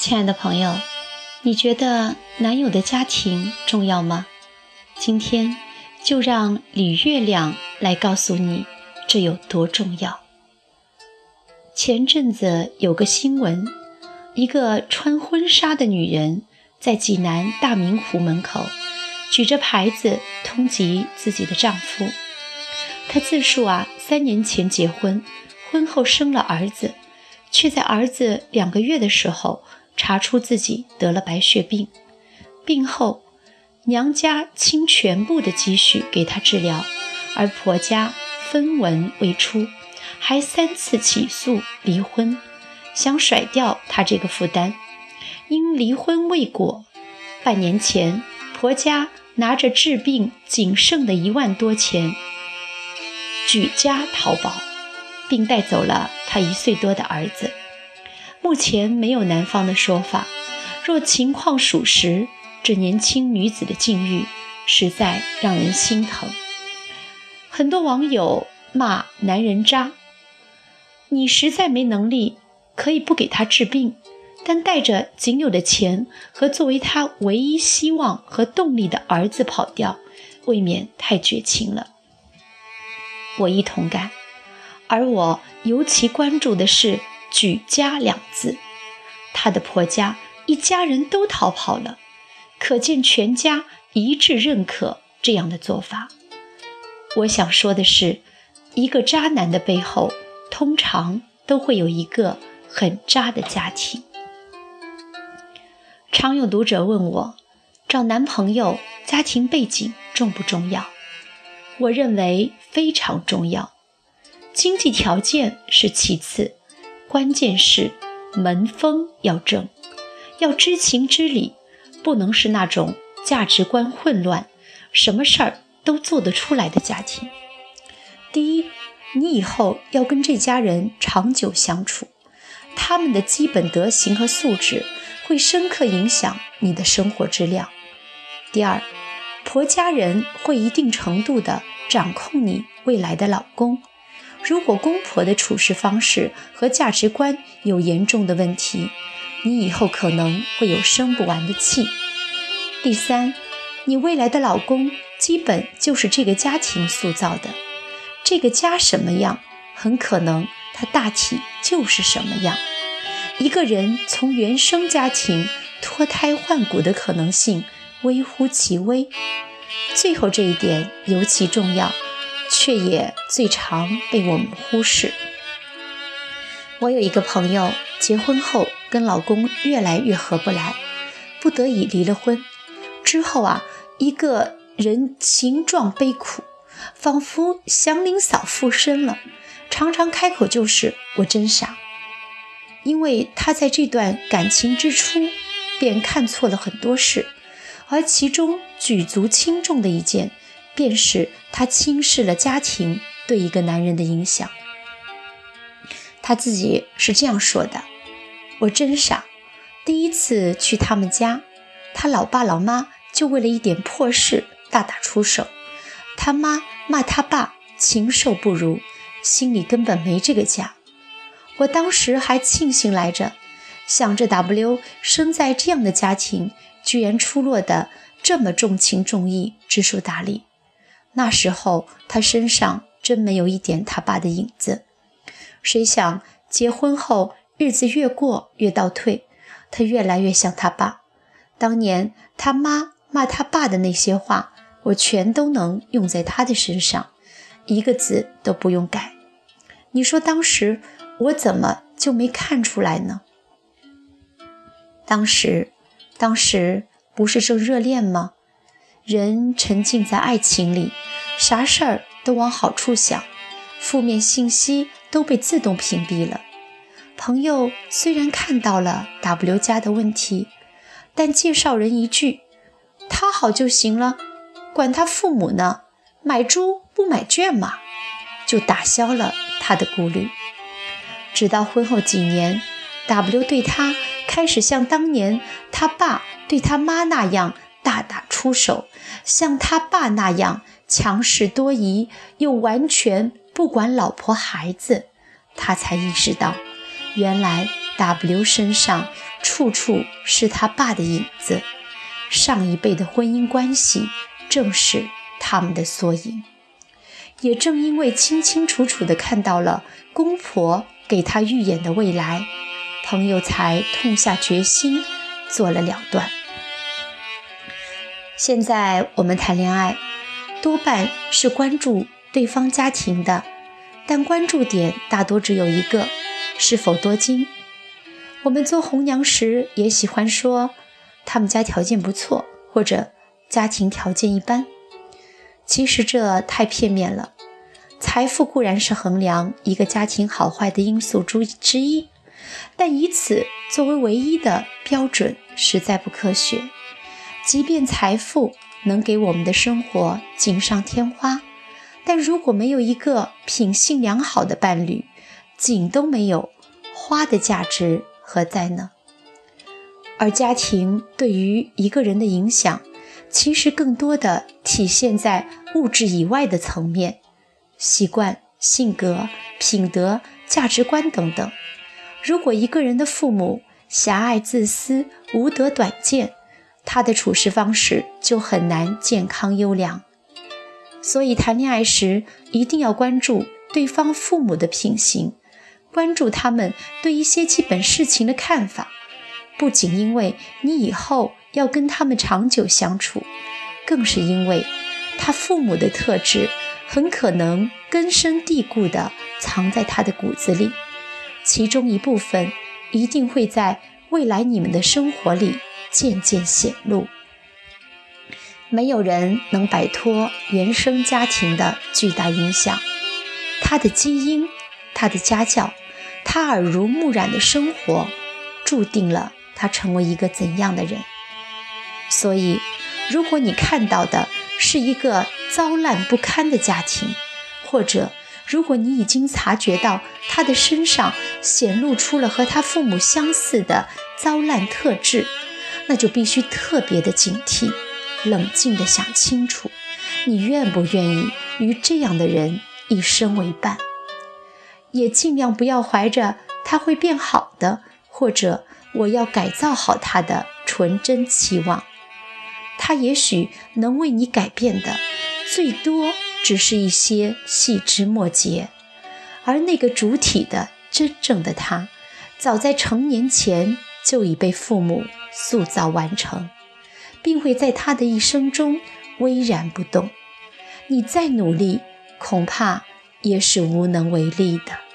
亲爱的朋友，你觉得男友的家庭重要吗？今天就让李月亮来告诉你这有多重要。前阵子有个新闻，一个穿婚纱的女人在济南大明湖门口举着牌子通缉自己的丈夫。她自述啊，三年前结婚，婚后生了儿子，却在儿子两个月的时候。查出自己得了白血病，病后娘家倾全部的积蓄给她治疗，而婆家分文未出，还三次起诉离婚，想甩掉她这个负担。因离婚未果，半年前婆家拿着治病仅剩的一万多钱，举家逃跑，并带走了她一岁多的儿子。目前没有男方的说法。若情况属实，这年轻女子的境遇实在让人心疼。很多网友骂男人渣：“你实在没能力，可以不给他治病，但带着仅有的钱和作为他唯一希望和动力的儿子跑掉，未免太绝情了。”我一同感。而我尤其关注的是。举家两字，她的婆家一家人都逃跑了，可见全家一致认可这样的做法。我想说的是，一个渣男的背后，通常都会有一个很渣的家庭。常有读者问我，找男朋友家庭背景重不重要？我认为非常重要，经济条件是其次。关键是门风要正，要知情知理，不能是那种价值观混乱、什么事儿都做得出来的家庭。第一，你以后要跟这家人长久相处，他们的基本德行和素质会深刻影响你的生活质量。第二，婆家人会一定程度的掌控你未来的老公。如果公婆的处事方式和价值观有严重的问题，你以后可能会有生不完的气。第三，你未来的老公基本就是这个家庭塑造的，这个家什么样，很可能他大体就是什么样。一个人从原生家庭脱胎换骨的可能性微乎其微。最后这一点尤其重要。却也最常被我们忽视。我有一个朋友，结婚后跟老公越来越合不来，不得已离了婚。之后啊，一个人形状悲苦，仿佛祥林嫂附身了，常常开口就是“我真傻”。因为他在这段感情之初便看错了很多事，而其中举足轻重的一件。便是他轻视了家庭对一个男人的影响。他自己是这样说的：“我真傻，第一次去他们家，他老爸老妈就为了一点破事大打出手。他妈骂他爸禽兽不如，心里根本没这个家。我当时还庆幸来着，想着 W 生在这样的家庭，居然出落的这么重情重义、知书达理。”那时候他身上真没有一点他爸的影子，谁想结婚后日子越过越倒退，他越来越像他爸。当年他妈骂他爸的那些话，我全都能用在他的身上，一个字都不用改。你说当时我怎么就没看出来呢？当时，当时不是正热恋吗？人沉浸在爱情里，啥事儿都往好处想，负面信息都被自动屏蔽了。朋友虽然看到了 W 家的问题，但介绍人一句“他好就行了，管他父母呢，买猪不买圈嘛”，就打消了他的顾虑。直到婚后几年，W 对他开始像当年他爸对他妈那样。大打出手，像他爸那样强势多疑，又完全不管老婆孩子，他才意识到，原来 W 身上处处是他爸的影子。上一辈的婚姻关系正是他们的缩影。也正因为清清楚楚地看到了公婆给他预演的未来，朋友才痛下决心做了了断。现在我们谈恋爱，多半是关注对方家庭的，但关注点大多只有一个：是否多金。我们做红娘时也喜欢说他们家条件不错，或者家庭条件一般。其实这太片面了。财富固然是衡量一个家庭好坏的因素之之一，但以此作为唯一的标准实在不科学。即便财富能给我们的生活锦上添花，但如果没有一个品性良好的伴侣，锦都没有，花的价值何在呢？而家庭对于一个人的影响。其实更多的体现在物质以外的层面，习惯、性格、品德、价值观等等。如果一个人的父母狭隘自私、无德短见，他的处事方式就很难健康优良。所以谈恋爱时一定要关注对方父母的品行，关注他们对一些基本事情的看法，不仅因为你以后。要跟他们长久相处，更是因为他父母的特质很可能根深蒂固地藏在他的骨子里，其中一部分一定会在未来你们的生活里渐渐显露。没有人能摆脱原生家庭的巨大影响，他的基因、他的家教、他耳濡目染的生活，注定了他成为一个怎样的人。所以，如果你看到的是一个糟烂不堪的家庭，或者如果你已经察觉到他的身上显露出了和他父母相似的糟烂特质，那就必须特别的警惕，冷静的想清楚，你愿不愿意与这样的人一生为伴，也尽量不要怀着他会变好的，或者我要改造好他的纯真期望。他也许能为你改变的，最多只是一些细枝末节，而那个主体的真正的他，早在成年前就已被父母塑造完成，并会在他的一生中巍然不动。你再努力，恐怕也是无能为力的。